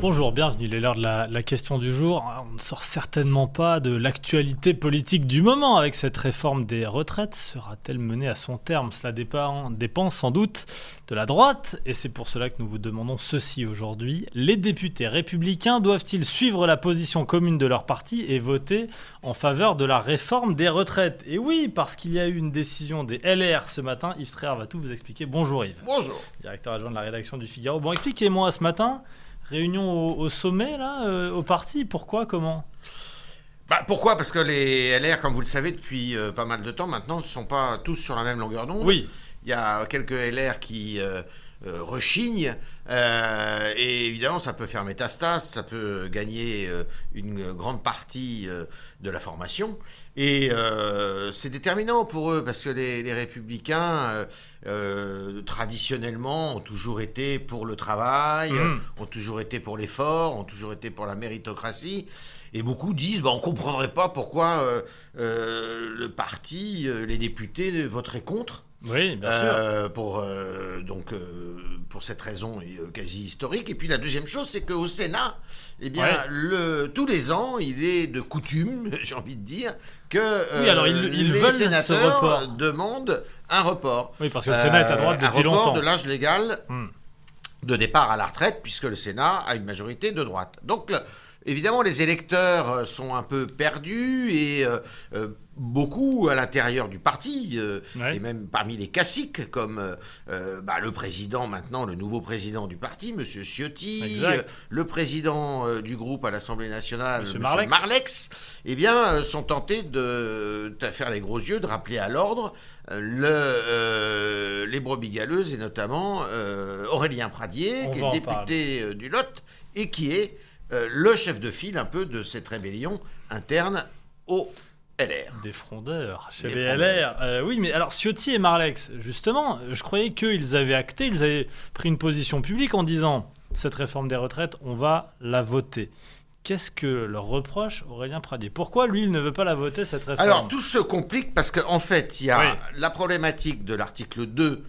Bonjour, bienvenue. Il est l'heure de la, la question du jour. On ne sort certainement pas de l'actualité politique du moment avec cette réforme des retraites. Sera-t-elle menée à son terme? Cela dépend, dépend sans doute de la droite et c'est pour cela que nous vous demandons ceci aujourd'hui. Les députés républicains doivent-ils suivre la position commune de leur parti et voter en faveur de la réforme des retraites? Et oui, parce qu'il y a eu une décision des LR ce matin. Yves Stréher va tout vous expliquer. Bonjour Yves. Bonjour. Directeur adjoint de la rédaction du Figaro. Bon, expliquez-moi ce matin. Réunion au, au sommet, là, euh, au parti Pourquoi Comment? Bah, pourquoi? Parce que les LR, comme vous le savez, depuis euh, pas mal de temps maintenant, ne sont pas tous sur la même longueur d'onde. Oui. Il y a quelques LR qui euh, euh, rechignent. Euh, et évidemment, ça peut faire métastase, ça peut gagner euh, une grande partie euh, de la formation. Et c'est déterminant pour eux, parce que les, les républicains, traditionnellement, ont toujours été pour le travail, Mhm. ont toujours été pour l'effort, ont toujours été pour la méritocratie. Et beaucoup disent, bah, on ne comprendrait pas pourquoi le parti, les députés voteraient contre. Oui, bien sûr. Euh, pour, euh, donc, euh, pour cette raison quasi historique. Et puis la deuxième chose, c'est qu'au Sénat, eh bien, Ouais. le, tous les ans, il est de coutume, j'ai envie de dire, que Oui, alors, ils- ils les veulent sénateurs report. demandent un report. Oui, parce que le Sénat est à droite depuis un report longtemps. de l'âge légal Hmm. de départ à la retraite, puisque le Sénat a une majorité de droite. Donc, le- évidemment, les électeurs euh, sont un peu perdus et euh, euh, beaucoup à l'intérieur du parti, euh, Ouais. et même parmi les classiques, comme euh, bah, le président maintenant, le nouveau président du parti, Monsieur Ciotti, le président du groupe à l'Assemblée nationale, Monsieur Marlex. Marlex, eh bien, sont tentés de, de faire les gros yeux, de rappeler à l'ordre le, les brebis galeuses et notamment Aurélien Pradier, On qui est député du Lot et qui est euh, le chef de file un peu de cette rébellion interne au LR. Des frondeurs chez Des les frondeurs. LR. Euh, oui, mais alors Ciotti et Marlex, justement, je croyais qu'ils avaient acté, ils avaient pris une position publique en disant cette réforme des retraites, on va la voter. Qu'est-ce que leur reproche Aurélien Pradier? Pourquoi lui, il ne veut pas la voter, cette réforme? Alors, tout se complique parce qu'en fait, il y a Oui. la problématique de l'article 2 euh,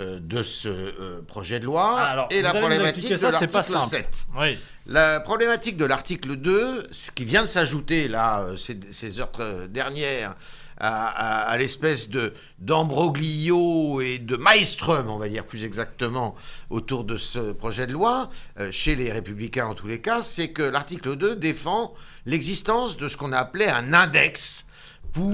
de ce euh, projet de loi Ah, alors, et la problématique de l'article simple. 7. Oui, La problématique de l'article 2, ce qui vient de s'ajouter là, euh, ces, ces heures euh, dernières, à, à- à l'espèce de d'ambroglio et de maelstrom, on va dire plus exactement, autour de ce projet de loi, euh, chez les républicains en tous les cas, c'est que l'article 2 défend l'existence de ce qu'on a appelé un index pour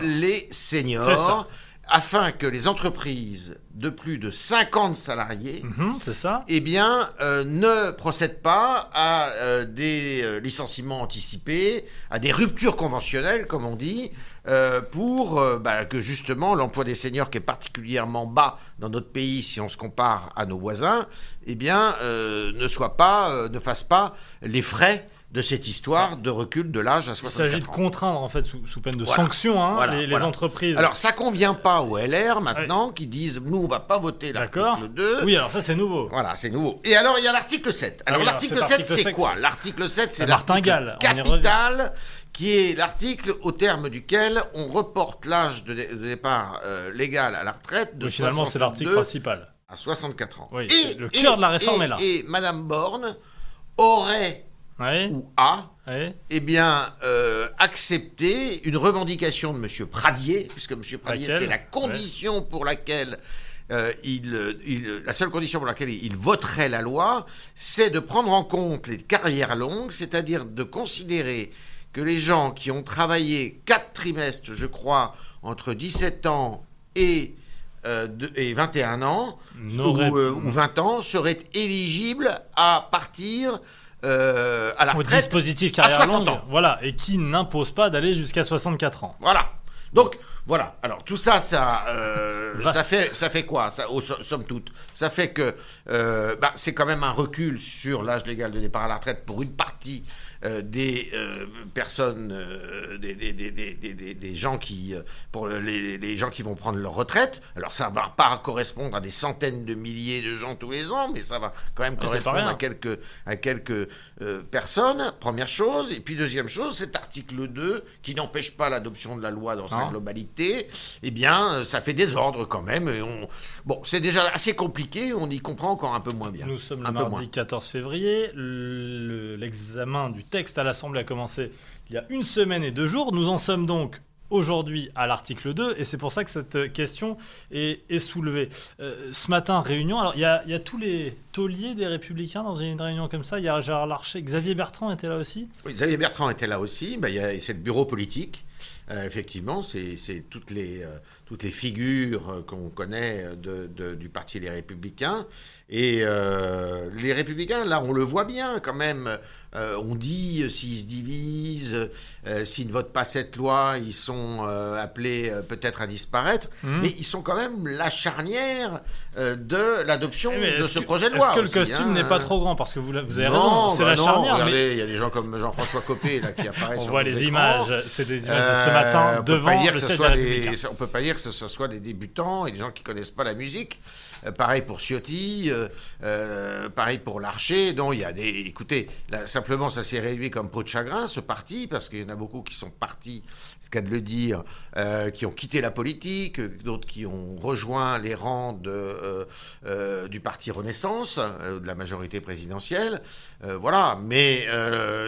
les C'est seniors, ça. Afin que les entreprises de plus de 50 salariés Mhm, ça. eh bien, euh, ne procède pas à euh, des euh, licenciements anticipés, à des ruptures conventionnelles, comme on dit, euh, pour bah, que justement l'emploi des seniors, qui est particulièrement bas dans notre pays si on se compare à nos voisins, eh bien, ne soit pas, ne fasse pas les frais de cette histoire de recul de l'âge à Il 64 s'agit de ans. contraindre, en fait, sous, sous peine de Voilà. sanctions, hein, Voilà, les, les voilà. entreprises. Alors, ça convient pas aux LR maintenant, qui disent, nous, on va pas voter D'accord l'article 2. Oui, alors ça, c'est nouveau. Voilà, c'est nouveau. Et alors, il y a l'article 7. Alors, Ah oui, alors, l'article cet 7, article c'est 7, quoi L'article 7, c'est La l'article capital, qui est l'article au terme duquel on reporte l'âge de, dé- de départ euh, légal à la retraite de Donc, finalement, c'est l'article 62 principal. à 64 ans. Oui, c'est le cœur de la réforme et- est là. Et Madame Borne aurait, Oui, ou a, oui. eh bien, euh, accepté une revendication de M. Pradier, puisque M. Pradier, c'était la condition pour laquelle euh, il, il- la seule condition pour laquelle il voterait la loi, c'est de prendre en compte les carrières longues, c'est-à-dire de considérer que les gens qui ont travaillé quatre trimestres, je crois, entre 17 ans et, euh, de- et 21 ans, ou, euh, ou 20 ans, seraient éligibles à partir euh, à la Au dispositif à carrière 60 longue, ans. voilà, et qui n'impose pas d'aller jusqu'à 64 ans. Voilà. Donc voilà. Alors tout ça, ça, euh, ça fait, ça fait quoi ça, Somme toute, ça fait que euh, bah, c'est quand même un recul sur l'âge légal de départ à la retraite pour une partie des euh, personnes, euh, des, des, des, des, gens qui, pour les, les, gens qui vont prendre leur retraite. Alors ça va pas correspondre à des centaines de milliers de gens tous les ans, mais ça va quand même correspondre à quelques, à quelques personnes. Première chose. Et puis deuxième chose, cet article 2 qui n'empêche pas l'adoption de la loi dans sa globalité, eh bien, ça fait désordre quand même. Et on... Bon, c'est déjà assez compliqué, on y comprend encore un peu moins bien. Nous sommes le mardi 14 février. L'examen du texte à l'Assemblée a commencé il y a une semaine et deux jours. Nous en sommes donc aujourd'hui à l'article 2, et c'est pour ça que cette question est, soulevée. Euh, ce matin, réunion, alors il y, a, tous les tauliers des Républicains dans une réunion comme ça, il y a Gérard Larcher, Xavier Bertrand était là aussi. Oui, Xavier Bertrand était là aussi, bah, c'est le bureau politique, euh, effectivement, c'est toutes les... Euh, toutes les figures qu'on connaît de, du Parti des Républicains. Et euh, les Républicains, là, on le voit bien quand même. Euh, on dit euh, s'ils se divisent, s'ils ne votent pas cette loi, ils sont appelés peut-être à disparaître. Mmh. Mais ils sont quand même la charnière de l'adoption eh, de ce projet de loi. Est-ce que le costume hein. n'est pas trop grand Parce que vous, vous avez raison, c'est la bah charnière. Regardez, il y a des gens comme Jean-François Copé là, qui apparaissent on voit les images, c'est des images de ce matin devant le des, On peut pas dire que ce soit des débutants et des gens qui connaissent pas la musique. Euh, pareil pour Ciotti, euh, euh, pareil pour Larcher. Non, il y a des. Écoutez, simplement, ça s'est réduit comme peau de chagrin, ce parti, parce qu'il y en a beaucoup qui sont partis, ce cas de le dire, qui ont quitté la politique, d'autres qui ont rejoint les rangs de, du parti Renaissance, de la majorité présidentielle. voilà, mais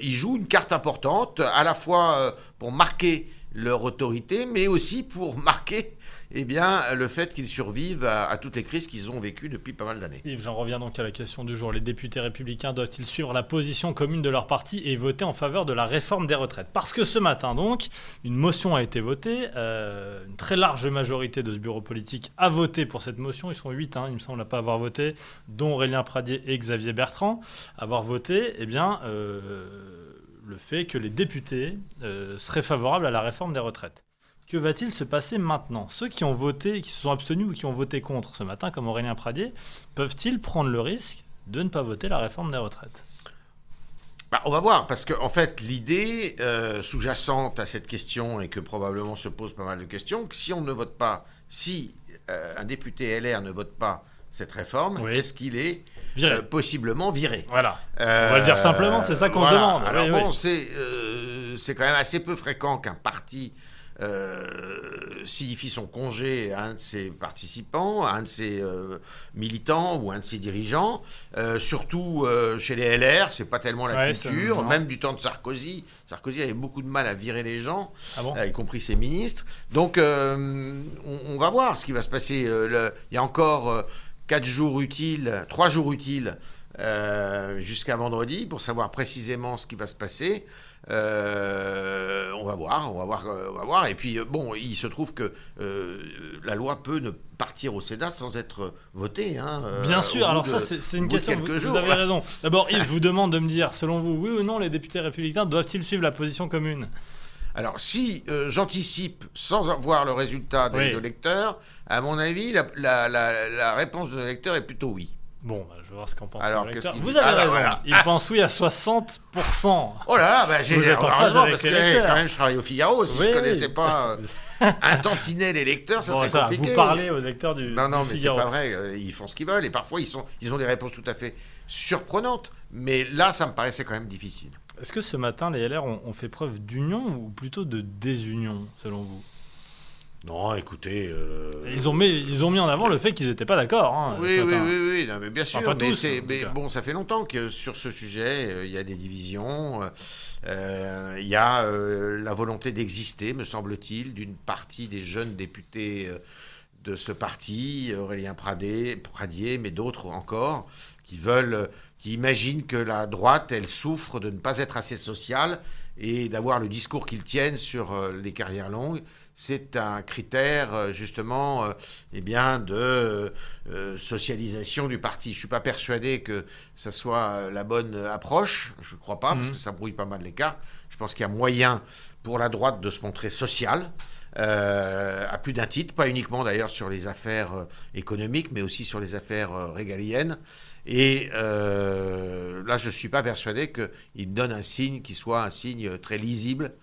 ils jouent une carte importante, à la fois pour marquer leur autorité, mais aussi pour marquer eh bien, le fait qu'ils survivent à, toutes les crises qu'ils ont vécues depuis pas mal d'années. Yves, j'en reviens donc à la question du jour. Les députés républicains doivent-ils suivre la position commune de leur parti et voter en faveur de la réforme des retraites? Parce que ce matin, donc, une motion a été votée. Euh, une très large majorité de ce bureau politique a voté pour cette motion. Ils sont huit, hein, il me semble, à pas avoir voté, dont Aurélien Pradier et Xavier Bertrand. Avoir voté, eh bien, euh, le fait que les députés euh, seraient favorables à la réforme des retraites. Que va-t-il se passer maintenant? Ceux qui ont voté, qui se sont abstenus ou qui ont voté contre ce matin, comme Aurélien Pradier, peuvent-ils prendre le risque de ne pas voter la réforme des retraites? Bah, on va voir, parce qu'en en fait, l'idée euh, sous-jacente à cette question, et que probablement se pose pas mal de questions, que si on ne vote pas, si euh, un député LR ne vote pas cette réforme, est-ce qu'il est, euh, possiblement viré Voilà. on va le dire simplement, c'est ça qu'on se demande. Alors bon, c'est quand même assez peu fréquent qu'un parti euh, signifie son congé à un de ses participants, à un de ses euh, militants ou un de ses dirigeants. Euh, surtout chez les LR, c'est pas tellement la culture, même du temps de Sarkozy. Sarkozy avait beaucoup de mal à virer les gens, ah y compris ses ministres. Donc on, va voir ce qui va se passer. il y a encore quatre jours utiles, trois jours utiles. jusqu'à vendredi pour savoir précisément ce qui va se passer. Euh, on va voir, on va voir, euh, on va voir. Et puis, euh, bon, il se trouve que la loi peut ne partir au Sénat sans être votée. Hein, Bien sûr, alors ça, c'est une question. Vous, vous, avez raison. D'abord, Yves, je vous demande de me dire, selon vous, oui ou non, les députés républicains doivent-ils suivre la position commune? Alors, si j'anticipe sans avoir le résultat des lecteurs, à mon avis, la, la réponse de l'électeur est plutôt oui. Bon, bah, je vais voir ce qu'en pense Alors, qu'est-ce qu'il Vous avez ah, raison. Il pense oui à 60%. Oh là là, bah, j'ai heureusement parce que quand même je travaille au Figaro. Si je je connaissais pas euh, un tantinet les lecteurs, ça serait compliqué. Vous parlez aux lecteurs du Non, non, mais c'est pas vrai. Euh, ils font ce qu'ils veulent et parfois ils, sont, ils ont des réponses tout à fait surprenantes. Mais là, ça me paraissait quand même difficile. Est-ce que ce matin, les LR ont fait preuve d'union ou plutôt de désunion, selon vous? Non, écoutez. Euh, ils, ont mis, ils ont mis en avant le fait qu'ils n'étaient pas d'accord. Hein, oui, oui, oui, oui, mais bien sûr. mais, bon, ça fait longtemps que sur ce sujet, euh, il y a des divisions. Euh, il y a la volonté d'exister, me semble-t-il, d'une partie des jeunes députés de ce parti, Aurélien Pradé, Pradier, mais d'autres encore, qui veulent, qui imaginent que la droite, elle souffre de ne pas être assez sociale et d'avoir le discours qu'ils tiennent sur les carrières longues c'est un critère euh, justement euh, eh bien, de euh, socialisation du parti. Je ne suis pas persuadé que ça soit la bonne approche, je ne crois pas, parce mhm. que ça brouille pas mal les cartes. Je pense qu'il y a moyen pour la droite de se montrer sociale. Euh, à plus d'un titre, pas uniquement d'ailleurs sur les affaires euh, économiques, mais aussi sur les affaires euh, régaliennes. Et là, je ne suis pas persuadé qu'ils donnent un signe qui soit un signe très lisible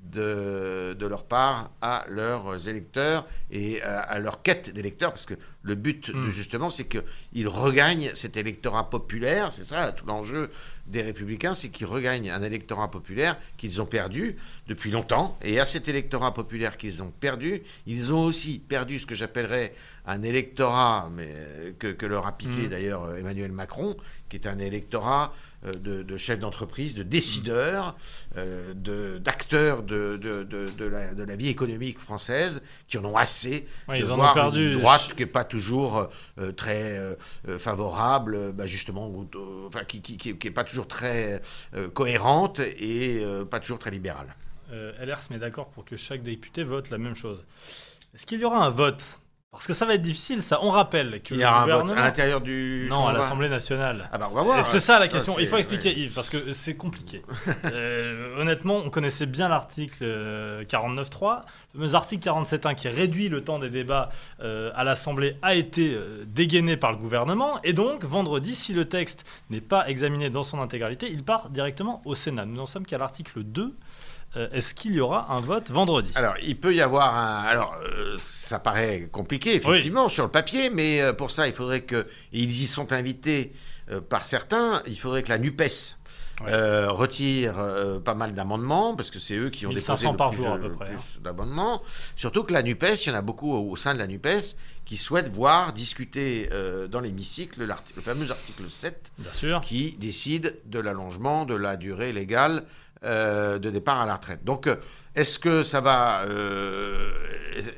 de, de leur part à leurs électeurs et à, à leur quête d'électeurs, parce que le but, Mm. de, justement, c'est qu'ils regagnent cet électorat populaire, c'est ça tout l'enjeu des républicains, c'est qu'ils regagnent un électorat populaire qu'ils ont perdu depuis longtemps, et à cet électorat populaire qu'ils ont perdu, ils ont aussi perdu ce que j'appellerais un électorat, mais euh, que, que leur a piqué Mm. d'ailleurs euh, Emmanuel Macron, qui est un électorat euh, de, de chefs d'entreprise, de décideurs, euh, de- d'acteurs de, de, de, de la, de la vie économique française, qui en ont assez Ouais, de ils en ont perdu. une droite qui n'est pas toujours euh, très euh, favorable, euh, bah, justement, qui n'est pas toujours très cohérente et pas toujours très libérale. LR se met d'accord pour que chaque député vote la même chose. Est-ce qu'il y aura un vote Parce que ça va être difficile, ça. On rappelle que Il y aura un vote à l'intérieur du... Non, à l'Assemblée nationale. Ah bah on va voir. C'est ça la question. Il faut expliquer, ouais. Yves, parce que c'est compliqué. Euh, honnêtement, on connaissait bien l'article euh, 49.3. Le fameux article 47.1 qui réduit le temps des débats euh, à l'Assemblée a été euh, dégainé par le gouvernement. Et donc, vendredi, si le texte n'est pas examiné dans son intégralité, il part directement au Sénat. Nous n'en sommes qu'à l'article 2. Euh, Est-ce qu'il y aura un vote vendredi? Alors, il peut y avoir un. Alors, euh, ça paraît compliqué, effectivement, sur le papier, mais euh, pour ça, il faudrait que. ils y sont invités par certains. Il faudrait que la NUPES. Ouais. euh, retire euh, pas mal d'amendements parce que c'est eux qui ont 1500 déposé le par plus, jour, à peu près, hein. plus d'amendements. Surtout que la NUPES, il y en a beaucoup au, au sein de la NUPES qui souhaitent voir discuter euh, dans l'hémicycle le fameux article 7 Bien sûr. qui décide de l'allongement de la durée légale euh, de départ à la retraite. Donc, euh, est-ce que ça va, euh,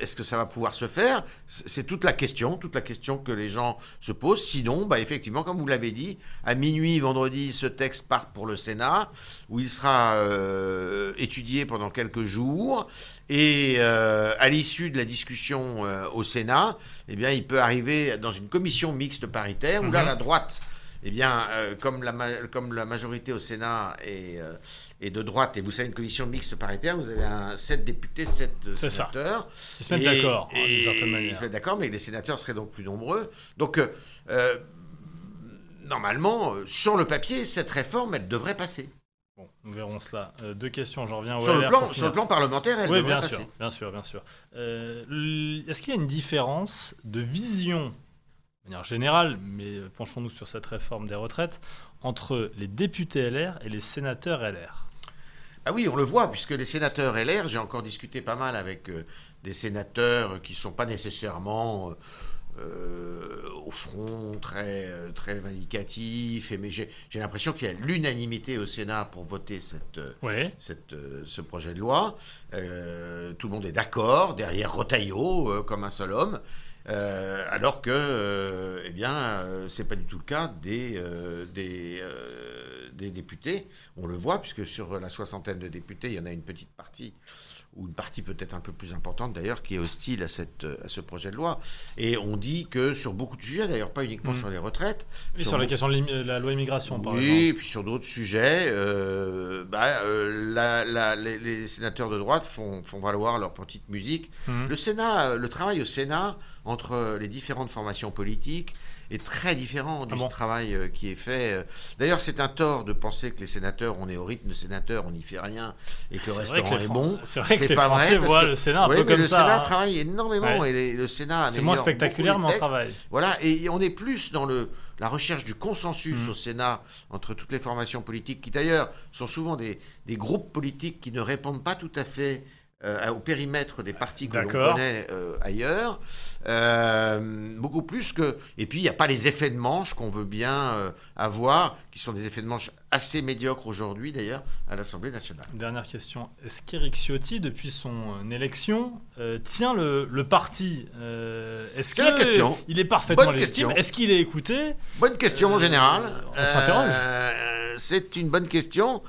est-ce que ça va pouvoir se faire? C'est toute la question, toute la question que les gens se posent. Sinon, bah, effectivement, comme vous l'avez dit, à minuit vendredi, ce texte part pour le Sénat, où il sera euh, étudié pendant quelques jours. Et euh, à l'issue de la discussion au Sénat, eh bien, il peut arriver dans une commission mixte paritaire où là, Mhm. la droite eh bien, euh, comme, la ma- comme la majorité au Sénat est, euh, est de droite, et vous savez, une commission mixte paritaire, vous avez un 7 députés, 7 C'est ça. sénateurs. Ils se mettent Et- d'accord, hein, d'une et certaine Ils manière. se mettent d'accord, mais les sénateurs seraient donc plus nombreux. Donc, euh, euh, normalement, euh, sur le papier, cette réforme, elle devrait passer. Bon, nous verrons cela. Euh, deux questions, j'en reviens au Sur le, plan, sur le plan parlementaire, elle oui, devrait bien passer. sûr, bien sûr, bien sûr. Euh, Est-ce qu'il y a une différence de vision, de manière générale, mais euh, penchons-nous sur cette réforme des retraites, entre les députés LR et les sénateurs LR Ah oui, on le voit, puisque les sénateurs LR, j'ai encore discuté pas mal avec euh, des sénateurs qui ne sont pas nécessairement euh, euh, au front très, très vindicatifs, et, mais j'ai l'impression qu'il y a l'unanimité au Sénat pour voter cette, cette, ce projet de loi. Euh, tout le monde est d'accord, derrière Rotaillot, comme un seul homme. Euh, alors que, euh, eh bien, euh, c'est pas du tout le cas des, des, des députés. On le voit, puisque sur la soixantaine de députés, il y en a une petite partie, ou une partie peut-être un peu plus importante d'ailleurs, qui est hostile à, cette, à ce projet de loi. Et on dit que sur beaucoup de sujets, d'ailleurs pas uniquement Mm. sur les retraites, Oui, sur la question de la loi immigration, par oui, exemple. et puis sur d'autres sujets, euh, bah, euh, la- la- les, les sénateurs de droite font, font valoir leur petite musique. Mhm. Le Sénat, le travail au Sénat entre les différentes formations politiques est très différent du Ah bon travail euh, qui est fait. euh. D'ailleurs, c'est un tort de penser que les sénateurs, on est au rythme sénateur, on n'y fait rien et que le que restaurant est Fran- bon. C'est vrai que C'est les pas Français parce voient que- le Sénat un peu mais comme le ça. Sénat hein. travaille énormément Ouais. et les- le Sénat C'est moins spectaculaire, mais on travaille. Voilà, et on est plus dans le, la recherche du consensus Mhm. au Sénat entre toutes les formations politiques, qui d'ailleurs sont souvent des, des groupes politiques qui ne répondent pas tout à fait au périmètre des partis que l'on connaît euh, ailleurs. Euh, beaucoup plus que... Et puis, il n'y a pas les effets de manche qu'on veut bien euh, avoir, qui sont des effets de manche assez médiocres aujourd'hui, d'ailleurs, à l'Assemblée nationale. Dernière question. Est-ce qu'Éric Ciotti, depuis son euh, élection, euh, tient le, le parti Euh, Est-ce C'est la question. Il est parfaitement Bonne légitime question. Est-ce qu'il est écouté Bonne question en Euh, général. on s'interroge. Euh, c'est une bonne question.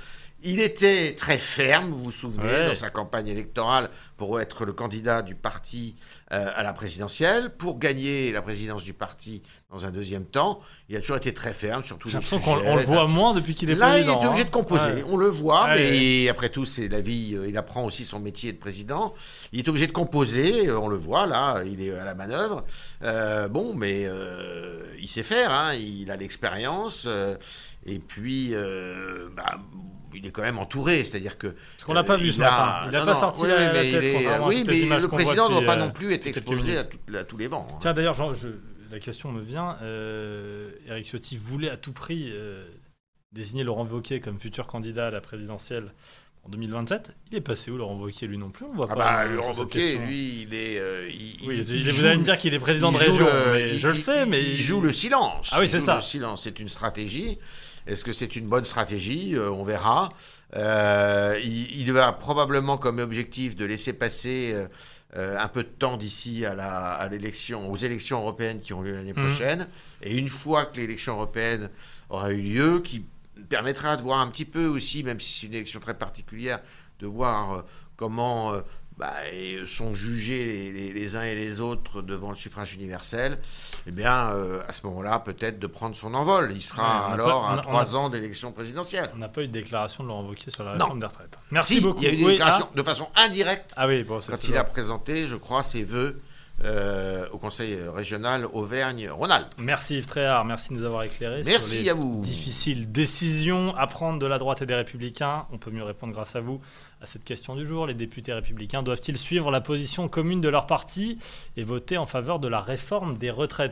Il était très ferme, vous vous souvenez, Ouais. dans sa campagne électorale pour être le candidat du parti euh, à la présidentielle, pour gagner la présidence du parti dans un deuxième temps. Il a toujours été très ferme sur tous J'ai l'impression qu'on on le voit moins depuis qu'il est Là, il président. est obligé hein. de composer. Ouais. On le voit, mais après tout, c'est la vie. euh, Il apprend aussi son métier de président. Il est obligé de composer. euh, On le voit là. Il est à la manœuvre. Euh, bon, mais euh, il sait faire. hein, Il a l'expérience. et puis, bah, il est quand même entouré. C'est-à-dire que Parce qu'on l'a pas euh, vu ce a- matin. Il n'a pas non, sorti oui, la, mais tête. est- oui, mais le président ne doit pas euh, non plus être exposé à, minutes. tout- à tous les vents. hein. Tiens, d'ailleurs, je- la question me vient. Euh, Eric Ciotti voulait à tout prix euh, désigner Laurent Wauquiez comme futur candidat à la présidentielle en 2027. Il est passé où, Laurent Wauquiez Lui non plus, on le voit Ah pas. bah, Laurent Wauquiez, lui, il est. euh, il, Oui, il- vous allez me dire qu'il est président de région, le- mais je le sais, mais il joue le silence. Ah oui, c'est ça. Le silence, c'est une stratégie. Est-ce que c'est une bonne stratégie Euh, On verra. Euh, il, il va probablement comme objectif de laisser passer euh, un peu de temps d'ici à la- à l'élection, aux élections européennes qui ont lieu l'année Mhm. prochaine. Et une fois que l'élection européenne aura eu lieu, qui permettra de voir un petit peu aussi, même si c'est une élection très particulière, de voir comment bah, et sont jugés les, les- les uns et les autres devant le suffrage universel, eh bien, euh, à ce moment-là, peut-être de prendre son envol. Il sera Ouais, alors pas- on a- à trois ans d'élection présidentielle. on n'a pas eu de déclaration de Laurent Wauquiez sur la réforme des retraites. Merci Si, beaucoup. Il y a eu des Oui, déclarations de façon indirecte Ah, oui, bon, c'est quand toujours- il a présenté, je crois, ses vœux euh, au Conseil régional Auvergne-Rhône-Alpes. Merci Yves Tréhard, merci de nous avoir éclairés. Merci sur les à vous. Difficiles décisions à prendre de la droite et des républicains. On peut mieux répondre grâce à vous à cette question du jour. Les députés républicains doivent-ils suivre la position commune de leur parti et voter en faveur de la réforme des retraites?